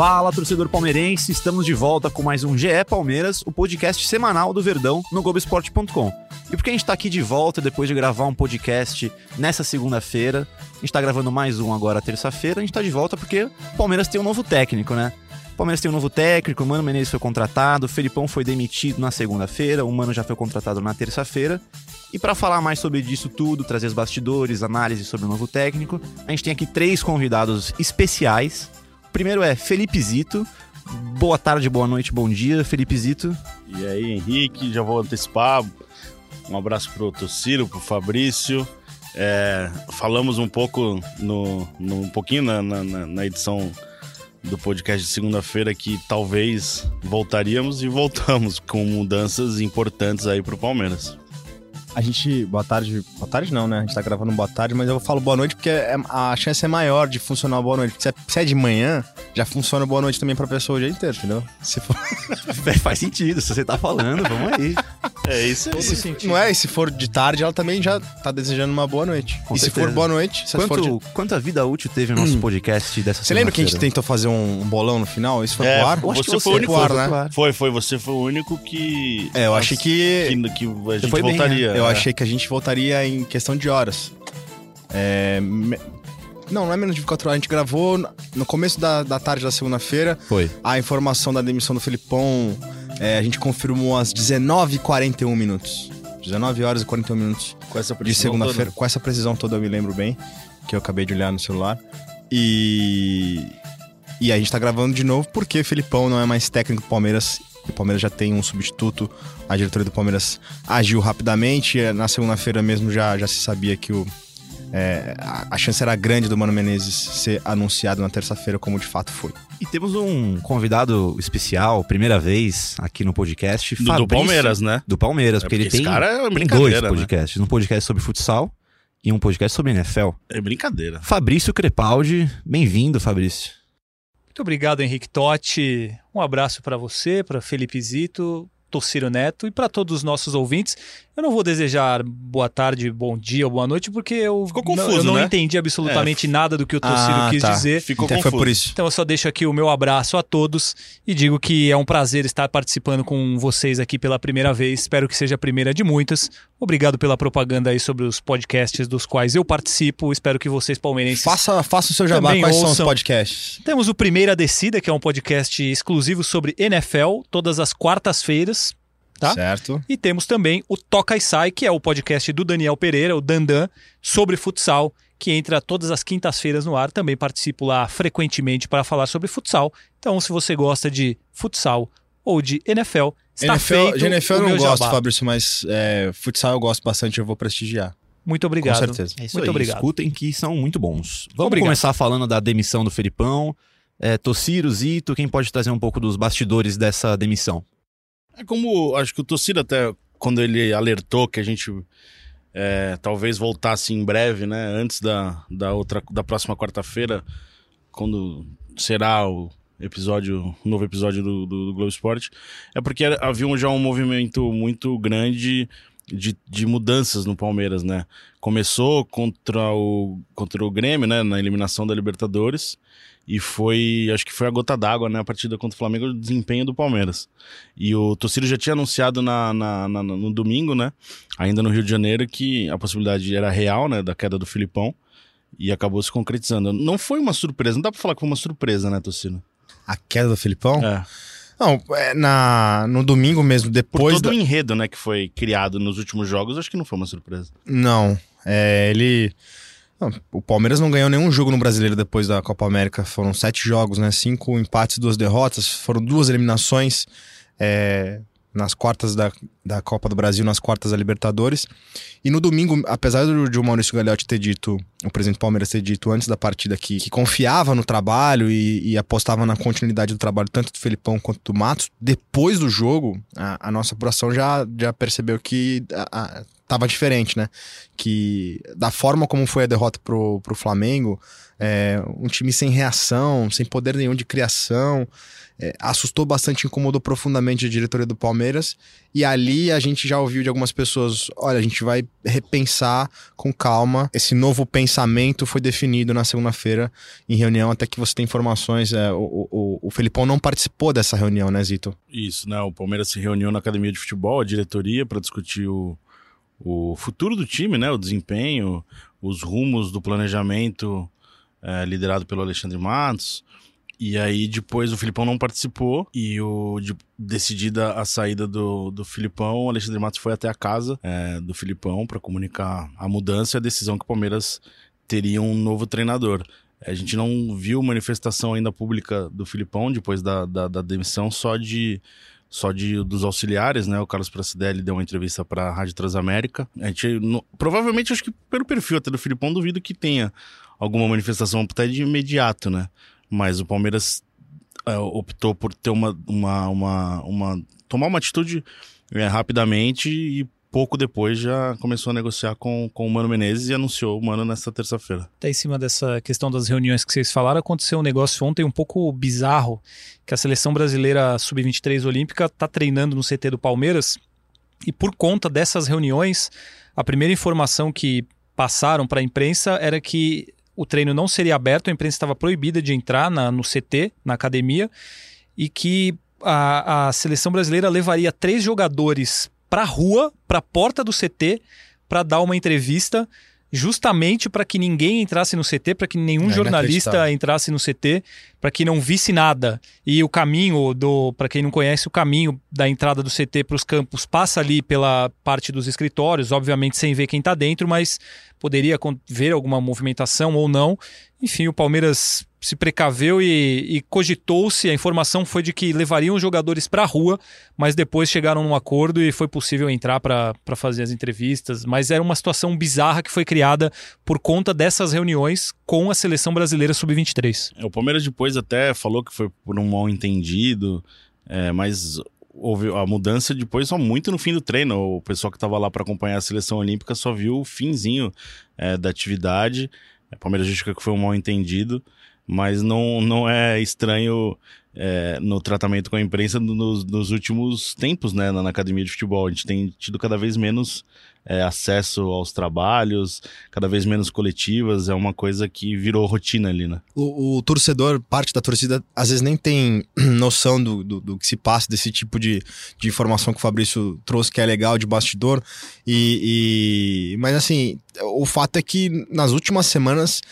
Fala, torcedor palmeirense, estamos de volta com mais um GE Palmeiras, o podcast semanal do Verdão no Globoesporte.com. E por que a gente tá aqui de volta depois de gravar um podcast nessa segunda-feira? A gente tá gravando mais um agora terça-feira, a gente tá de volta porque o Palmeiras tem um novo técnico, né? O Palmeiras tem um novo técnico, o Mano Menezes foi contratado, o Felipão foi demitido na segunda-feira, o Mano já foi contratado na terça-feira. E para falar mais sobre disso tudo, trazer os bastidores, análise sobre o novo técnico, a gente tem aqui três convidados especiais. O primeiro é Felipe Zito. Boa tarde, boa noite, bom dia, Felipe Zito. E aí, Henrique, já vou antecipar. Um abraço pro Tociro, pro Fabrício. É, falamos um pouco no, no um pouquinho na, na, na edição do podcast de segunda-feira que talvez voltaríamos e voltamos com mudanças importantes aí pro Palmeiras. A gente. Boa tarde. Boa tarde não, né? A gente tá gravando boa tarde, mas eu falo boa noite porque é, a chance é maior de funcionar boa noite. Se é, se é de manhã, já funciona boa noite também pra pessoa o dia inteiro, entendeu? Se for. Faz sentido, se você tá falando, vamos aí. É isso aí. Se, não é? E se for de tarde, ela também já tá desejando uma boa noite. Com e certeza. se for boa noite, se Quanto, for de... Quanta vida útil teve o nosso podcast dessa Você lembra que a gente tentou fazer um, bolão no final? Isso foi É, pro ar? Que você foi o único, ar, né? Foi, foi. Você foi o único que. É, eu achei que. que, que a gente foi bem, voltaria. Eu é. achei que a gente voltaria em questão de horas. É, me- Não, não é menos de 24 horas. A gente gravou no começo da, da tarde da segunda-feira. Foi. A informação da demissão do Felipão, é, a gente confirmou às 19h41 minutos. 19 horas e 41 minutos com essa de segunda-feira. Com essa precisão toda eu me lembro bem, que eu acabei de olhar no celular. E. E a gente tá gravando de novo porque Felipão não é mais técnico do Palmeiras. O Palmeiras já tem um substituto. A diretoria do Palmeiras agiu rapidamente. Na segunda-feira mesmo já, já se sabia que o, é, a, a chance era grande do Mano Menezes ser anunciado na terça-feira, como de fato foi. E temos um convidado especial, primeira vez aqui no podcast. Do, do Fabrício- Palmeiras, né? Do Palmeiras, É porque ele porque tem, esse cara é tem dois brincadeira, né? podcasts. Um podcast sobre futsal e um podcast sobre NFL. É brincadeira. Fabrício Crepaldi, bem-vindo, Fabrício. Muito obrigado, Henrique Totti. Um abraço para você, para Felipe Zito, Tociro Neto e para todos os nossos ouvintes. Eu não vou desejar boa tarde, bom dia ou boa noite, porque eu Ficou não, confuso, eu não né? entendi absolutamente nada do que o Tociro Ah, quis tá. dizer. Ficou então confuso. foi por isso. Então eu só deixo aqui o meu abraço a todos e digo que é um prazer estar participando com vocês aqui pela primeira vez. Espero que seja a primeira de muitas. Obrigado pela propaganda aí sobre os podcasts dos quais eu participo. Espero que vocês palmeirenses Faça, faça o seu jabá. Quais são os ouçam. podcasts? Temos o Primeira Descida, que é um podcast exclusivo sobre NFL, todas as quartas-feiras. Tá? Certo. E temos também o Toca e Sai, que é o podcast do Daniel Pereira, o Dandan, sobre futsal, que entra todas as quintas-feiras no ar. Também participo lá frequentemente para falar sobre futsal. Então, se você gosta de futsal ou de NFL, está NFL, feito de NFL eu não gosto, jabá. Fabrício, mas é, futsal eu gosto bastante, eu vou prestigiar. Muito obrigado. Com certeza. É isso Muito aí, obrigado. escutem que são muito bons. Vamos Obrigado. começar falando da demissão do Felipão. É, Tociro, Zito, quem pode trazer um pouco dos bastidores dessa demissão? É como, acho que o Tociro até, quando ele alertou que a gente é, talvez voltasse em breve, né, antes da, da, outra, da próxima quarta-feira, quando será o episódio, novo episódio do, do, do Globo Esporte, é porque havia um- já um movimento muito grande de, de mudanças no Palmeiras, né? Começou contra o, contra o Grêmio, né, na eliminação da Libertadores, e foi, acho que foi a gota d'água, né, a partida contra o Flamengo, o desempenho do Palmeiras. E o Tociro já tinha anunciado na, na- na- no domingo, né? Ainda no Rio de Janeiro, que a possibilidade era real, né? Da queda do Filipão. E acabou se concretizando. Não foi uma surpresa, não dá pra falar que foi uma surpresa, né, Tociro? A queda do Filipão? É. Não, é, na, no domingo mesmo, Por depois todo da... o enredo, né, que foi criado nos últimos jogos, acho que não foi uma surpresa. Não, é, ele... não, o Palmeiras não ganhou nenhum jogo no Brasileiro depois da Copa América. Foram sete jogos, né? Cinco empates, duas derrotas. Foram duas eliminações é, nas quartas da, da Copa do Brasil, nas quartas da Libertadores. E no domingo, apesar do, de o Maurício Gagliotti ter dito, o presidente do Palmeiras ter dito antes da partida que, que confiava no trabalho e, e apostava na continuidade do trabalho tanto do Felipão quanto do Matos, depois do jogo, a, a nossa apuração já, já percebeu que a- a- tava diferente, né? Que da forma como foi a derrota pro, pro Flamengo, é, um time sem reação, sem poder nenhum de criação, é, assustou bastante, incomodou profundamente a diretoria do Palmeiras. E ali a gente já ouviu de algumas pessoas: olha, a gente vai repensar com calma. Esse novo pensamento foi definido na segunda-feira em reunião, até que você tem informações. É, o, o, o Felipão não participou dessa reunião, né, Zito? Isso, né? O Palmeiras se reuniu na academia de futebol, a diretoria, para discutir o, o futuro do time, né? O desempenho, os rumos do planejamento é, liderado pelo Alexandre Matos. E aí depois o Filipão não participou e o de, decidida a saída do, do Filipão, o Alexandre Matos foi até a casa é, do Filipão para comunicar a mudança e a decisão que o Palmeiras teria um novo treinador. A gente não viu manifestação ainda pública do Filipão depois da, da, da demissão, só de só de dos auxiliares, né? O Carlos Pracidelli deu uma entrevista para a Rádio Transamérica. A gente no, provavelmente acho que pelo perfil até do Filipão duvido que tenha alguma manifestação até de imediato, né? Mas o Palmeiras é, optou por ter uma, uma, uma, uma tomar uma atitude é, rapidamente e pouco depois já começou a negociar com, com o Mano Menezes e anunciou o Mano nesta terça-feira. Até em cima dessa questão das reuniões que vocês falaram, aconteceu um negócio ontem um pouco bizarro, que a seleção brasileira sub-23 olímpica está treinando no CT do Palmeiras e por conta dessas reuniões, a primeira informação que passaram para a imprensa era que o treino não seria aberto, a imprensa estava proibida de entrar na, no CT, na academia, e que a, a seleção brasileira levaria três jogadores para a rua, para a porta do CT, para dar uma entrevista justamente para que ninguém entrasse no CT, para que nenhum é jornalista entrasse no CT, para que não visse nada. E o caminho do, para quem não conhece, o caminho da entrada do CT para os campos passa ali pela parte dos escritórios, obviamente sem ver quem está dentro, mas poderia ver alguma movimentação ou não. Enfim, o Palmeiras se precaveu e, e cogitou-se, a informação foi de que levariam os jogadores para a rua, mas depois chegaram num acordo e foi possível entrar para fazer as entrevistas. Mas era uma situação bizarra que foi criada por conta dessas reuniões com a seleção brasileira sub-23. É, o Palmeiras depois até falou que foi por um mal entendido, é, mas houve a mudança depois só muito no fim do treino. O pessoal que estava lá para acompanhar a seleção olímpica só viu o finzinho é, da atividade. O Palmeiras justifica que foi um mal entendido mas não, não é estranho é, no tratamento com a imprensa nos, nos últimos tempos, né, na, na, academia de futebol. A gente tem tido cada vez menos é, acesso aos trabalhos, cada vez menos coletivas, é uma coisa que virou rotina ali, né? O, o torcedor, parte da torcida, às vezes nem tem noção do, do, do, que se passa, desse tipo de, de informação que o Fabrício trouxe, que é legal, de bastidor. E, e... Mas assim, o fato é que nas últimas semanas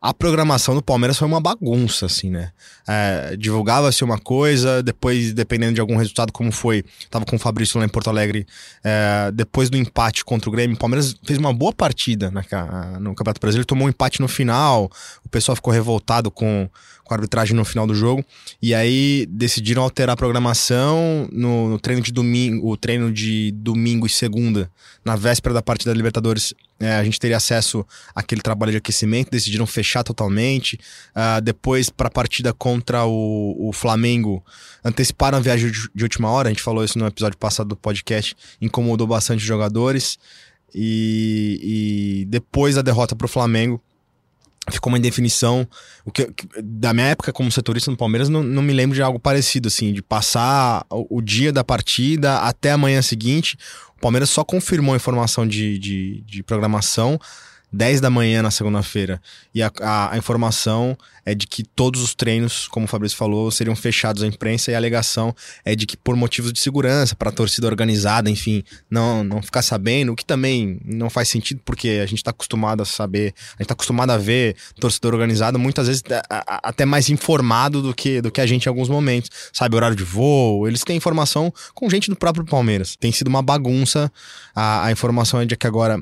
a programação do Palmeiras foi uma bagunça, assim, né? É, Divulgava-se uma coisa, depois, dependendo de algum resultado, como foi, tava com o Fabrício lá em Porto Alegre, é, depois do empate contra o Grêmio, o Palmeiras fez uma boa partida na, no Campeonato Brasileiro, tomou um empate no final, o pessoal ficou revoltado com, com a arbitragem no final do jogo, e aí decidiram alterar a programação no, no treino de domingo, o treino de domingo e segunda, na véspera da partida da Libertadores, é, a gente teria acesso àquele trabalho de aquecimento, decidiram fechar totalmente. Uh, depois, para a partida contra o, o, Flamengo, anteciparam a viagem de, de, última hora. A gente falou isso no episódio passado do podcast, incomodou bastante os jogadores. E, e depois da derrota para o Flamengo, ficou uma indefinição. O que, da minha época como setorista no Palmeiras, não, não me lembro de algo parecido, assim, de passar o, o dia da partida até a manhã seguinte. O Palmeiras só confirmou a informação de, de, de programação 10 da manhã na segunda-feira. E a, a, a, informação é de que todos os treinos, como o Fabrício falou, seriam fechados à imprensa e a alegação é de que por motivos de segurança, para a torcida organizada, enfim, não, não ficar sabendo, o que também não faz sentido porque a gente está acostumado a saber, a gente está acostumado a ver torcedor organizado muitas vezes até mais informado do que, do que a gente em alguns momentos. Sabe, horário de voo, eles têm informação com gente do próprio Palmeiras. Tem sido uma bagunça. A, a informação é de que agora,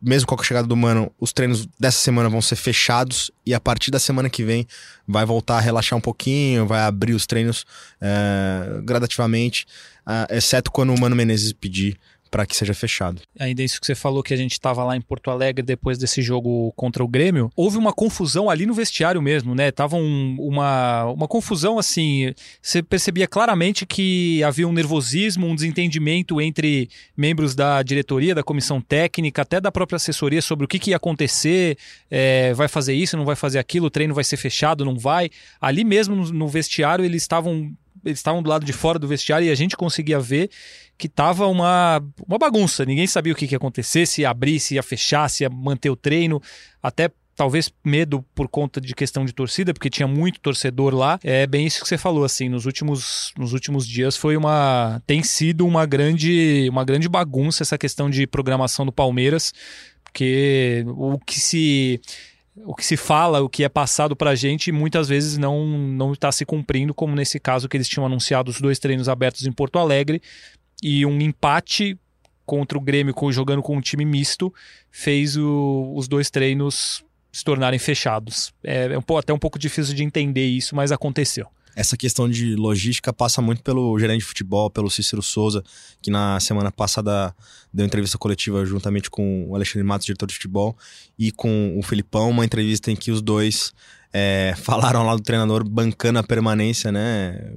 mesmo com a chegada do Mano, os treinos dessa semana vão ser fechados e a partir da semana que vem vai voltar a relaxar um pouquinho, vai abrir os treinos é, gradativamente, uh, exceto quando o Mano Menezes pedir para que seja fechado. Ainda isso que você falou que a gente estava lá em Porto Alegre depois desse jogo contra o Grêmio, houve uma confusão ali no vestiário mesmo, né? Tava um, uma, uma confusão assim, você percebia claramente que havia um nervosismo, um desentendimento entre membros da diretoria, da comissão técnica, até da própria assessoria sobre o que, que ia acontecer, é, vai fazer isso, não vai fazer aquilo, o treino vai ser fechado, não vai. Ali mesmo no, vestiário eles estavam eles estavam do lado de fora do vestiário e a gente conseguia ver que tava uma, uma bagunça. Ninguém sabia o que, que ia acontecer, se ia abrir, se ia fechar, se ia manter o treino. Até talvez medo por conta de questão de torcida, porque tinha muito torcedor lá. É bem isso que você falou, assim, nos últimos, nos últimos dias foi uma tem sido uma grande uma grande bagunça essa questão de programação do Palmeiras, porque o que se o que se fala, o que é passado pra gente, muitas vezes não não está se cumprindo, como nesse caso que eles tinham anunciado os dois treinos abertos em Porto Alegre e um empate contra o Grêmio jogando com um time misto fez o, os dois treinos se tornarem fechados. É, é um, até um pouco difícil de entender isso, mas aconteceu. Essa questão de logística passa muito pelo gerente de futebol, pelo Cícero Souza, que na semana passada deu entrevista coletiva juntamente com o Alexandre Matos, diretor de futebol, e com o Felipão, uma entrevista em que os dois é, falaram lá do treinador bancando a permanência, né?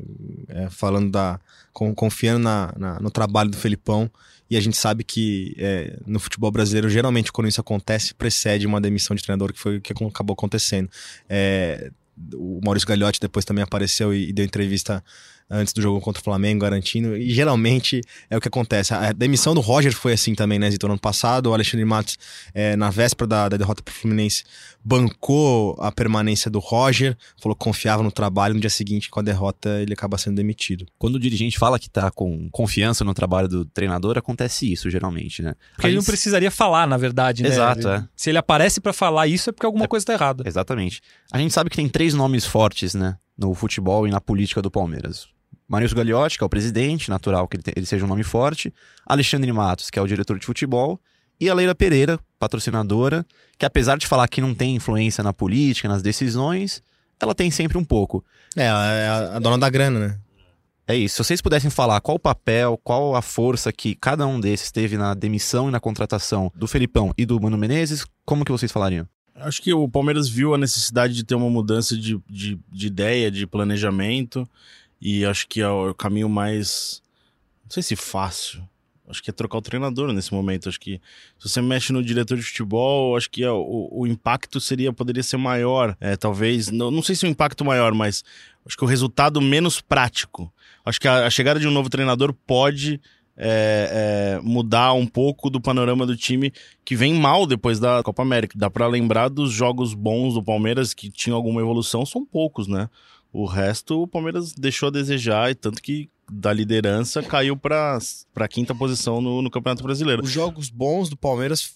É, falando da. confiando na, na, no trabalho do Felipão. E a gente sabe que é, no futebol brasileiro, geralmente, quando isso acontece, precede uma demissão de treinador, que foi o que acabou acontecendo. É, o Maurício Gagliotti depois também apareceu e, e deu entrevista antes do jogo contra o Flamengo, garantindo. E geralmente é o que acontece. A demissão do Roger foi assim também, né, Zito? No ano passado, o Alexandre Matos, é, na véspera da, da derrota pro Fluminense, bancou a permanência do Roger, falou que confiava no trabalho. No dia seguinte, com a derrota, ele acaba sendo demitido. Quando o dirigente fala que tá com confiança no trabalho do treinador, acontece isso, geralmente, né? Porque ele não precisaria falar, na verdade, né? Exato, é. Se ele aparece para falar isso, é porque alguma é, coisa tá errada. Exatamente. A gente sabe que tem três nomes fortes, né? No futebol e na política do Palmeiras. Marius Gagliotti, que é o presidente, natural que ele, ele seja um nome forte, Alexandre Matos, que é o diretor de futebol, e a Leila Pereira, patrocinadora, que apesar de falar que não tem influência na política, nas decisões, ela tem sempre um pouco. É, ela é a dona da grana, né? É isso. Se vocês pudessem falar qual o papel, qual a força que cada um desses teve na demissão e na contratação do Felipão e do Mano Menezes, como que vocês falariam? Acho que o Palmeiras viu a necessidade de ter uma mudança de, de, de ideia, de planejamento. E acho que é o caminho mais. Não sei se fácil. Acho que é trocar o treinador nesse momento. Acho que se você mexe no diretor de futebol, acho que o, o impacto seria poderia ser maior. É, talvez. Não, não sei se o impacto maior, mas acho que o resultado menos prático. Acho que a, a chegada de um novo treinador pode é, é, mudar um pouco do panorama do time que vem mal depois da Copa América. Dá para lembrar dos jogos bons do Palmeiras que tinham alguma evolução, são poucos, né? O resto o Palmeiras deixou a desejar, e tanto que da liderança caiu para a quinta posição no, no Campeonato Brasileiro. Os jogos bons do Palmeiras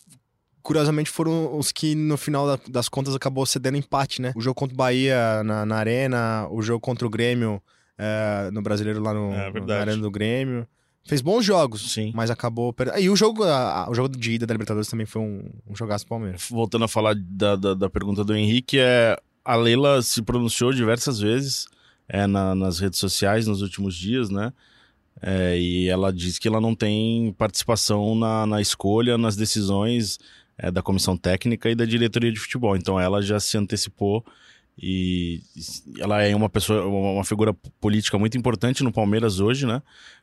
curiosamente foram os que no final das contas acabou cedendo empate, né? O jogo contra o Bahia na, na Arena, o jogo contra o Grêmio é, no Brasileiro lá no, é, na Arena do Grêmio. Fez bons jogos, Sim. mas acabou. Per... E o jogo, a, o jogo de ida da Libertadores também foi um, um jogaço do Palmeiras. Voltando a falar da, da, da pergunta do Henrique, é a Leila se pronunciou diversas vezes é, na, nas redes sociais nos últimos dias, né? É, e ela diz que ela não tem participação na, na escolha, nas decisões é, da comissão técnica e da diretoria de futebol. Então ela já se antecipou e ela é uma pessoa, uma figura política muito importante no Palmeiras hoje, né?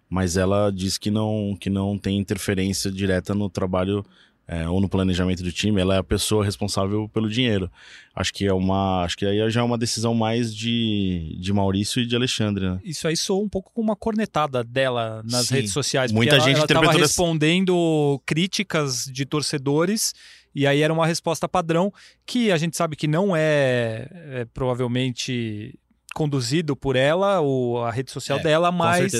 Mas ela diz que não, que não tem interferência direta no trabalho é, ou no planejamento do time, ela é a pessoa responsável pelo dinheiro. Acho que é uma. Acho que aí já é uma decisão mais de, de Maurício e de Alexandre, né? Isso aí soou um pouco com uma cornetada dela nas Sim. redes sociais. Muita ela, gente ela interpretou estava respondendo críticas de torcedores. E aí era uma resposta padrão que a gente sabe que não é, é provavelmente conduzido por ela, ou a rede social É, dela, mas,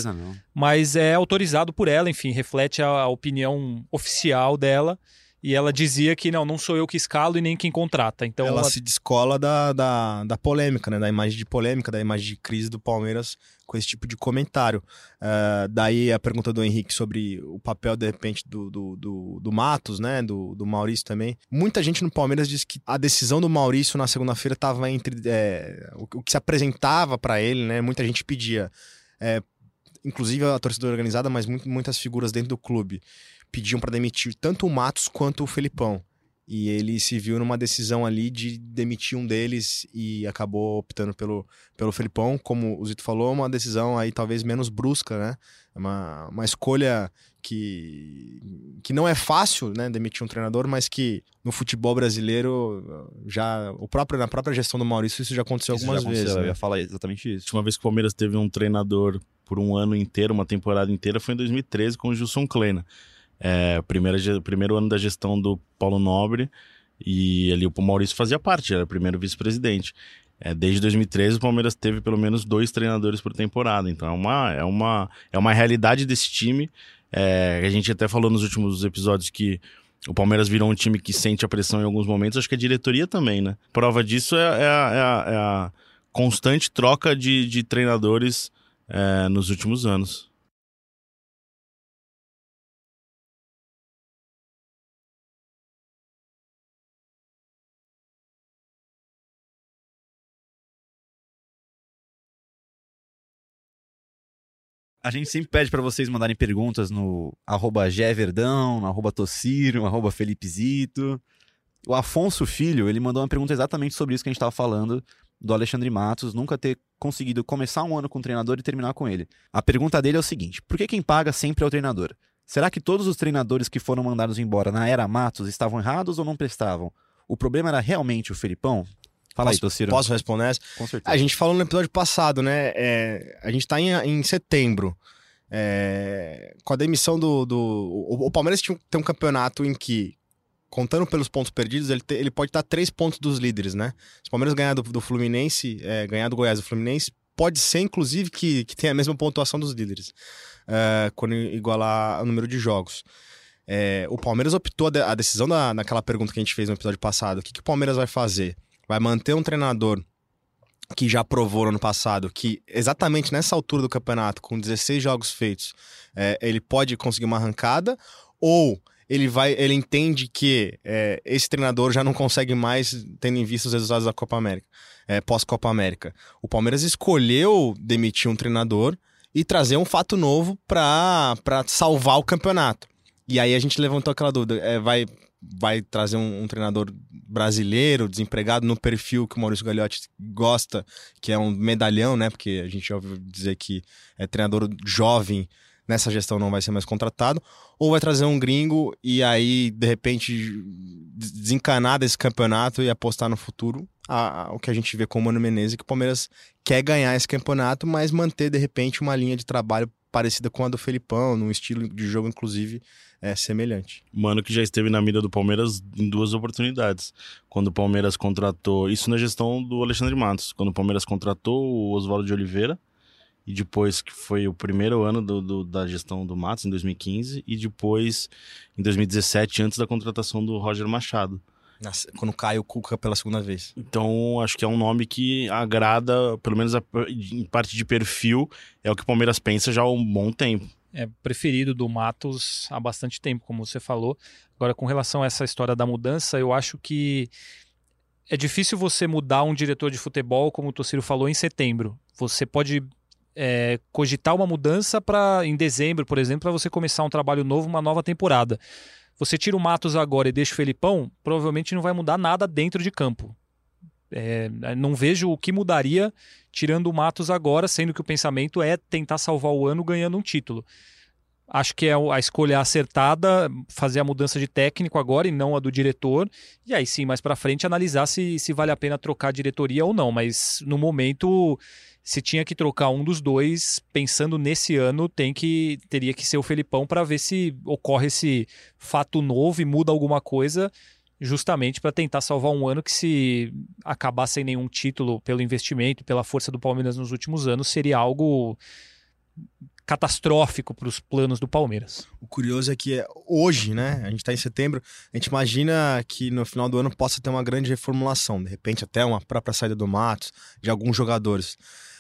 mas é autorizado por ela, enfim, reflete a, a opinião oficial dela. E ela dizia que não, não sou eu que escalo e nem quem contrata. Então ela, ela- se descola da, da, da polêmica, né? Da imagem de polêmica, da imagem de crise do Palmeiras com esse tipo de comentário. Ah, daí a pergunta do Henrique sobre o papel, de repente, do, do, do, do Matos, né? Do, do Maurício também. Muita gente no Palmeiras diz que a decisão do Maurício na segunda-feira estava entre é, o, o que se apresentava para ele, né? Muita gente pedia. é, inclusive a torcida organizada, mas muito, muitas figuras dentro do clube pediam para demitir tanto o Matos quanto o Felipão. E ele se viu numa decisão ali de demitir um deles e acabou optando pelo, pelo Felipão. Como o Zito falou, uma decisão aí talvez menos brusca, né? Uma, uma escolha que, que não é fácil, né? Demitir um treinador, mas que no futebol brasileiro já. O próprio, na própria gestão do Maurício, isso já aconteceu Isso algumas já aconteceu, vezes. Eu né? ia falar exatamente A isso. última vez que o Palmeiras teve um treinador por um ano inteiro, uma temporada inteira, foi em 2013 com o Gilson Kleina. É, primeira, primeiro ano da gestão do Paulo Nobre e ali o Maurício fazia parte, era o primeiro vice-presidente. É, desde 2013 o Palmeiras teve pelo menos dois treinadores por temporada, então é uma, é uma, é uma realidade desse time. É, a gente até falou nos últimos episódios que o Palmeiras virou um time que sente a pressão em alguns momentos, acho que a diretoria também, né? Prova disso é, é a- é a- é constante troca de, de treinadores é, nos últimos anos. A gente sempre pede pra vocês mandarem perguntas no arroba Geverdão, no arroba Tociro, no arroba Felipezito. O Afonso Filho, ele mandou uma pergunta exatamente sobre isso que a gente tava falando, do Alexandre Matos, nunca ter conseguido começar um ano com o treinador e terminar com ele. A pergunta dele é o seguinte, por que quem paga sempre é o treinador? Será que todos os treinadores que foram mandados embora na era Matos estavam errados ou não prestavam? O problema era realmente o Felipão? Fala aí, Posso- Tociro. Posso responder essa? Com certeza. A gente falou no episódio passado, né? É, a gente tá em, em setembro. É, com a demissão do. do o, o Palmeiras tinha, tem um campeonato em que, contando pelos pontos perdidos, ele, te- ele pode estar três pontos dos líderes, né? Se o Palmeiras ganhar do, do Fluminense, é, ganhar do Goiás do Fluminense, pode ser, inclusive, que, que tenha a mesma pontuação dos líderes, é, quando igualar o número de jogos. É, o Palmeiras optou a, de- a decisão da, naquela pergunta que a gente fez no episódio passado. O que, que o Palmeiras vai fazer? Vai manter um treinador que já provou no ano passado que exatamente nessa altura do campeonato, com 16 jogos feitos, é, ele pode conseguir uma arrancada, ou ele vai, ele entende que é, esse treinador já não consegue mais, tendo em vista os resultados da Copa América, é, pós-Copa América. O Palmeiras escolheu demitir um treinador e trazer um fato novo para salvar o campeonato. E aí a gente levantou aquela dúvida: é, vai, vai trazer um, um treinador brasileiro, desempregado, no perfil que o Maurício Gagliotti gosta, que é um medalhão, né? Porque a gente já ouviu dizer que é treinador jovem nessa gestão não vai ser mais contratado, ou vai trazer um gringo e aí, de repente, des- desencanar desse campeonato e apostar no futuro. A- a- o que a gente vê com o Mano Menezes, que o Palmeiras quer ganhar esse campeonato, mas manter, de repente, uma linha de trabalho parecida com a do Felipão, num estilo de jogo, inclusive, é, semelhante. Mano que já esteve na mira do Palmeiras em duas oportunidades. Quando o Palmeiras contratou, isso na gestão do Alexandre Matos, quando o Palmeiras contratou o Oswaldo de Oliveira, e depois que foi o primeiro ano do, do- da gestão do Matos, em 2015, e depois em 2017, antes da contratação do Roger Machado. Nossa, quando cai o Cuca pela segunda vez. Então, acho que é um nome que agrada, pelo menos a- em parte de perfil, é o que o Palmeiras pensa já há um bom tempo. é preferido do Matos há bastante tempo, como você falou. Agora, com relação a essa história da mudança, eu acho que é difícil você mudar um diretor de futebol, como o Tociro falou, em setembro. Você pode é, cogitar uma mudança para em dezembro, por exemplo, para você começar um trabalho novo, uma nova temporada. Você tira o Matos agora e deixa o Felipão, provavelmente não vai mudar nada dentro de campo. É, não vejo o que mudaria tirando o Matos agora, sendo que o pensamento é tentar salvar o ano ganhando um título. Acho que é a escolha acertada fazer a mudança de técnico agora e não a do diretor. E aí sim, mais para frente, analisar se, se vale a pena trocar a diretoria ou não. Mas no momento, se tinha que trocar um dos dois, pensando nesse ano, tem que teria que ser o Felipão para ver se ocorre esse fato novo e muda alguma coisa justamente para tentar salvar um ano que se acabar sem nenhum título pelo investimento, pela força do Palmeiras nos últimos anos, seria algo catastrófico para os planos do Palmeiras. O curioso é que é hoje, né? A gente tá em setembro, a gente imagina que no final do ano possa ter uma grande reformulação, de repente até uma própria saída do Matos, de alguns jogadores.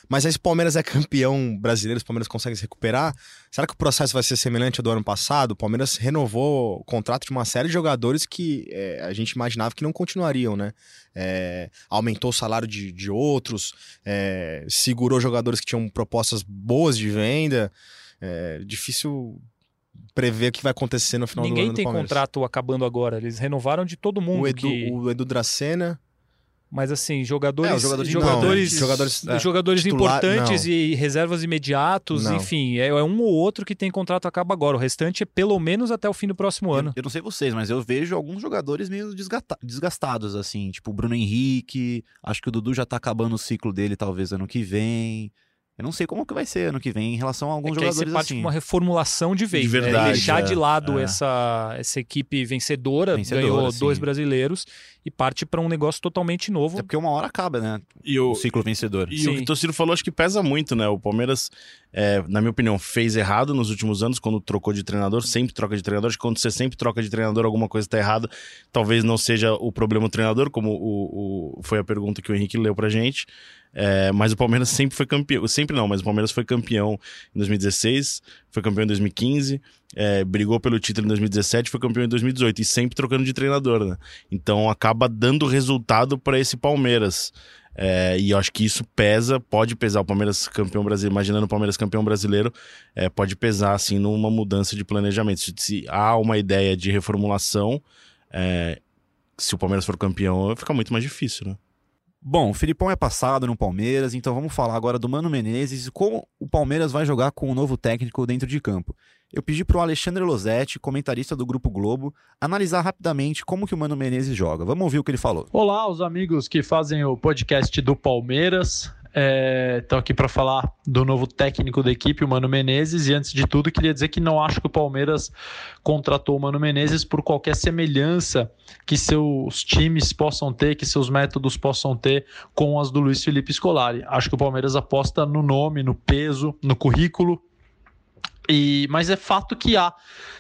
Mas aí se o Palmeiras é campeão brasileiro, se o Palmeiras consegue se recuperar, será que o processo vai ser semelhante ao do ano passado? O Palmeiras renovou o contrato de uma série de jogadores que é, a gente imaginava que não continuariam, né? É, aumentou o salário de, de outros, é, segurou jogadores que tinham propostas boas de venda. É difícil prever o que vai acontecer no final Ninguém do ano tem do Palmeiras. contrato acabando agora. Eles renovaram de todo mundo. O Edu, que- o Edu Dracena, Mas assim, jogadores, É, jogadores jogadores, não, jogadores, é, jogadores titular- importantes não. e reservas imediatos, Não. enfim, é, é um ou outro que tem contrato acaba agora. O restante é pelo menos até o fim do próximo ano. Eu, eu não sei vocês, mas eu vejo alguns jogadores meio desgastados, assim, tipo o Bruno Henrique. Acho que o Dudu já tá acabando o ciclo dele, talvez ano que vem. Eu não sei como que vai ser ano que vem em relação a alguns É que aí você jogadores parte assim. uma reformulação de vez. De né? verdade, Deixar é. de lado É. essa, essa equipe vencedora, Vencedora, ganhou sim. dois brasileiros e parte para um negócio totalmente novo. É porque uma hora acaba, né? E O o, ciclo vencedor. E Sim. o que o Tociro falou, acho que pesa muito, né? O Palmeiras, é, na minha opinião, fez errado nos últimos anos quando trocou de treinador, sempre troca de treinador. Acho que quando você sempre troca de treinador, alguma coisa tá errada. Talvez não seja o problema do treinador, como o, o- foi a pergunta que o Henrique leu pra gente. É, mas o Palmeiras sempre foi campeão. Sempre não, mas o Palmeiras foi campeão em 2016, foi campeão em 2015, é, brigou pelo título em 2017, foi campeão em 2018 e sempre trocando de treinador, né? Então acaba dando resultado para esse Palmeiras. É, e eu acho que isso pesa, pode pesar o Palmeiras campeão brasileiro, imaginando o Palmeiras campeão brasileiro, é, pode pesar assim numa mudança de planejamento. Se, se há uma ideia de reformulação, é, se o Palmeiras for campeão, fica muito mais difícil, né? Bom, o Filipão é passado no Palmeiras, então vamos falar agora do Mano Menezes e como o Palmeiras vai jogar com o novo técnico dentro de campo. Eu pedi pro Alexandre Losetti, comentarista do Grupo Globo, analisar rapidamente como que o Mano Menezes joga. Vamos ouvir o que ele falou. Olá, os amigos que fazem o podcast do Palmeiras. Estão aqui para falar do novo técnico da equipe, o Mano Menezes. E antes de tudo, queria dizer que não acho que o Palmeiras contratou o Mano Menezes por qualquer semelhança que seus times possam ter, que seus métodos possam ter com as do Luiz Felipe Scolari. Acho que o Palmeiras aposta no nome, no peso, no currículo. E, mas é fato que há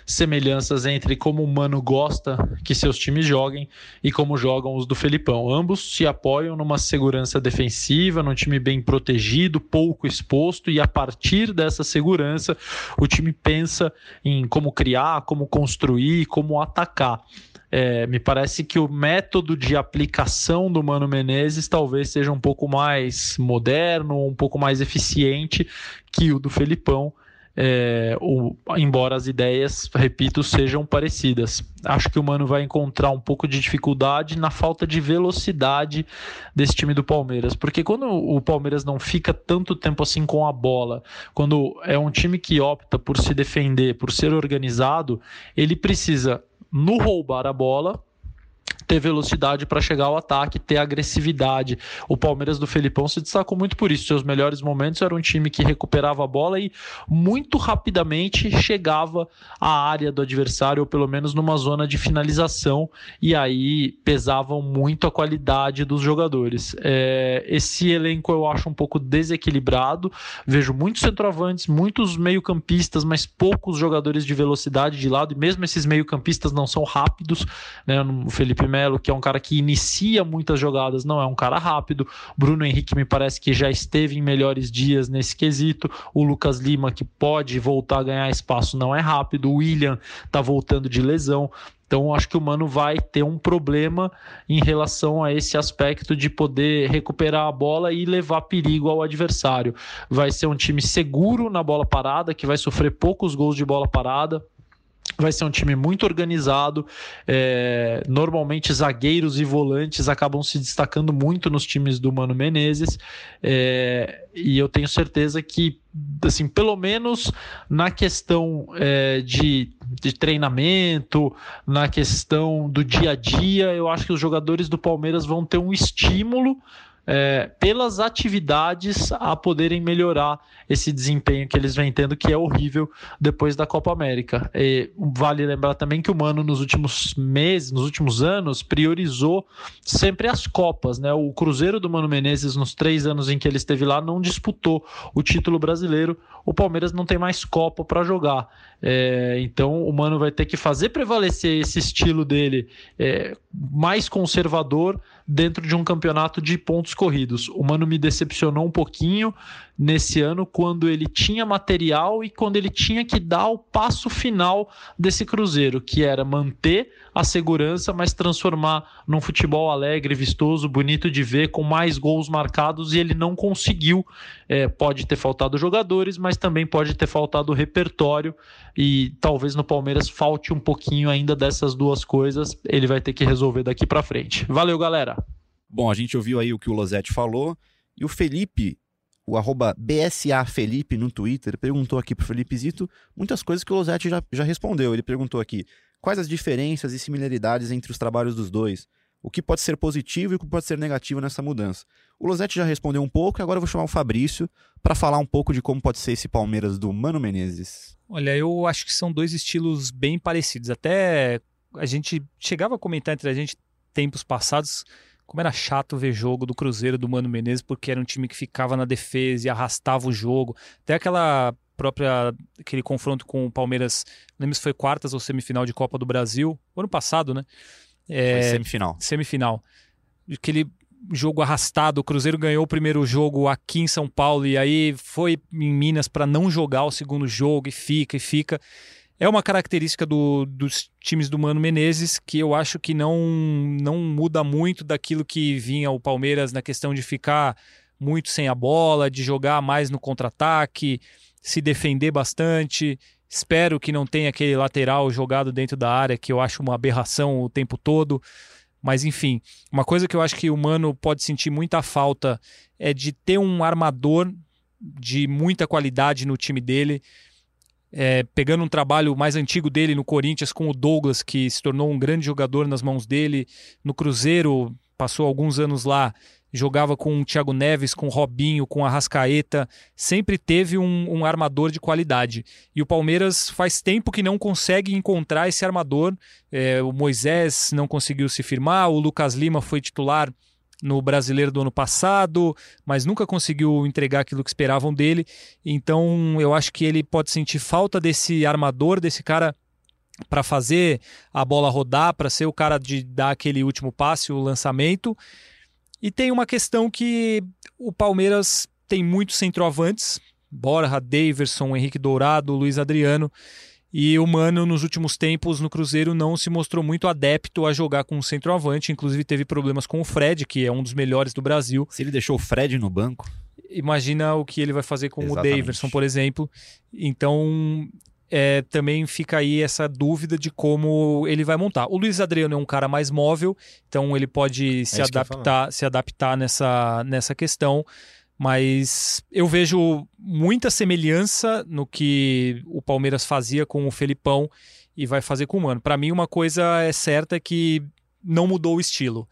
semelhanças entre como o Mano gosta que seus times joguem e como jogam os do Felipão. Ambos se apoiam numa segurança defensiva, num time bem protegido, pouco exposto, e a partir dessa segurança, o time pensa em como criar, como construir, como atacar. É, me parece que o método de aplicação do Mano Menezes talvez seja um pouco mais moderno, um pouco mais eficiente que o do Felipão. É, o- embora as ideias, repito, sejam parecidas. Acho que o Mano vai encontrar um pouco de dificuldade na falta de velocidade desse time do Palmeiras, porque quando o Palmeiras não fica tanto tempo assim com a bola, quando é um time que opta por se defender, por ser organizado, ele precisa no roubar a bola ter velocidade para chegar ao ataque, ter agressividade. O Palmeiras do Felipão se destacou muito por isso. Seus melhores momentos era um time que recuperava a bola e muito rapidamente chegava à área do adversário, ou pelo menos numa zona de finalização, e aí pesavam muito a qualidade dos jogadores. É, esse elenco eu acho um pouco desequilibrado. Vejo muitos centroavantes, muitos meio-campistas, mas poucos jogadores de velocidade de lado, e mesmo esses meio-campistas não são rápidos. Né? O Felipe Melo, que é um cara que inicia muitas jogadas, não é um cara rápido. Bruno Henrique me parece que já esteve em melhores dias nesse quesito. O Lucas Lima, que pode voltar a ganhar espaço, não é rápido. O William tá voltando de lesão. Então, acho que o Mano vai ter um problema em relação a esse aspecto de poder recuperar a bola e levar perigo ao adversário. Vai ser um time seguro na bola parada, que vai sofrer poucos gols de bola parada. Vai ser um time muito organizado. É, normalmente, zagueiros e volantes acabam se destacando muito nos times do Mano Menezes. É, e eu tenho certeza que, assim, pelo menos na questão é, de, de treinamento, na questão do dia a dia, eu acho que os jogadores do Palmeiras vão ter um estímulo é, pelas atividades a poderem melhorar esse desempenho que eles vêm tendo, que é horrível depois da Copa América. E vale lembrar também que o Mano, nos últimos meses, nos últimos anos, priorizou sempre as Copas. Né? O Cruzeiro do Mano Menezes, nos três anos em que ele esteve lá, não disputou o título brasileiro. O Palmeiras não tem mais Copa para jogar. É, então o Mano vai ter que fazer prevalecer esse estilo dele é, mais conservador dentro de um campeonato de pontos corridos. O Mano me decepcionou um pouquinho nesse ano quando ele tinha material e quando ele tinha que dar o passo final desse Cruzeiro, que era manter a segurança, mas transformar num futebol alegre, vistoso, bonito de ver, com mais gols marcados e ele não conseguiu. É, pode ter faltado jogadores, mas também pode ter faltado repertório e talvez no Palmeiras falte um pouquinho ainda dessas duas coisas. Ele vai ter que resolver daqui para frente. Valeu, galera. Bom, a gente ouviu aí o que o Losetti falou e o Felipe o arroba BSA Felipe no Twitter perguntou aqui pro Felipe Zito muitas coisas que o Losetti já, já respondeu. Ele perguntou aqui quais as diferenças e similaridades entre os trabalhos dos dois, o que pode ser positivo e o que pode ser negativo nessa mudança. O Losetti já respondeu um pouco e agora eu vou chamar o Fabrício para falar um pouco de como pode ser esse Palmeiras do Mano Menezes. Olha, eu acho que são dois estilos bem parecidos. Até a gente chegava a comentar entre a gente tempos passados como era chato ver jogo do Cruzeiro do Mano Menezes, porque era um time que ficava na defesa e arrastava o jogo. Até aquela própria aquele confronto com o Palmeiras, lembro se foi quartas ou semifinal de Copa do Brasil, ano passado, né? É, foi semifinal. Semifinal. Aquele jogo arrastado, o Cruzeiro ganhou o primeiro jogo aqui em São Paulo e aí foi em Minas para não jogar o segundo jogo e fica e fica. É uma característica do, dos times do Mano Menezes que eu acho que não, não muda muito daquilo que vinha o Palmeiras na questão de ficar muito sem a bola, de jogar mais no contra-ataque, se defender bastante. Espero que não tenha aquele lateral jogado dentro da área, que eu acho uma aberração o tempo todo. Mas enfim, uma coisa que eu acho que o Mano pode sentir muita falta é de ter um armador de muita qualidade no time dele é, pegando um trabalho mais antigo dele no Corinthians com o Douglas, que se tornou um grande jogador nas mãos dele. No Cruzeiro, passou alguns anos lá, jogava com o Thiago Neves, com o Robinho, com a Rascaeta, sempre teve um, um, armador de qualidade. E o Palmeiras faz tempo que não consegue encontrar esse armador. É, o Moisés não conseguiu se firmar, o Lucas Lima foi titular no brasileiro do ano passado, mas nunca conseguiu entregar aquilo que esperavam dele. Então eu acho que ele pode sentir falta desse armador, desse cara para fazer a bola rodar, para ser o cara de dar aquele último passe, o lançamento. E tem uma questão que o Palmeiras tem muitos centroavantes, Borja, Daverson, Henrique Dourado, Luiz Adriano. E o Mano, nos últimos tempos, no Cruzeiro, não se mostrou muito adepto a jogar com um centroavante. Inclusive, teve problemas com o Fred, que é um dos melhores do Brasil. Se ele deixou o Fred no banco. Imagina o que ele vai fazer com Exatamente. o Daverson, por exemplo. Então, é, também fica aí essa dúvida de como ele vai montar. O Luiz Adriano é um cara mais móvel, então ele pode é se adaptar, se adaptar nessa, nessa questão mas eu vejo muita semelhança no que o Palmeiras fazia com o Felipão e vai fazer com o Mano. Para mim, uma coisa é certa é que não mudou o estilo.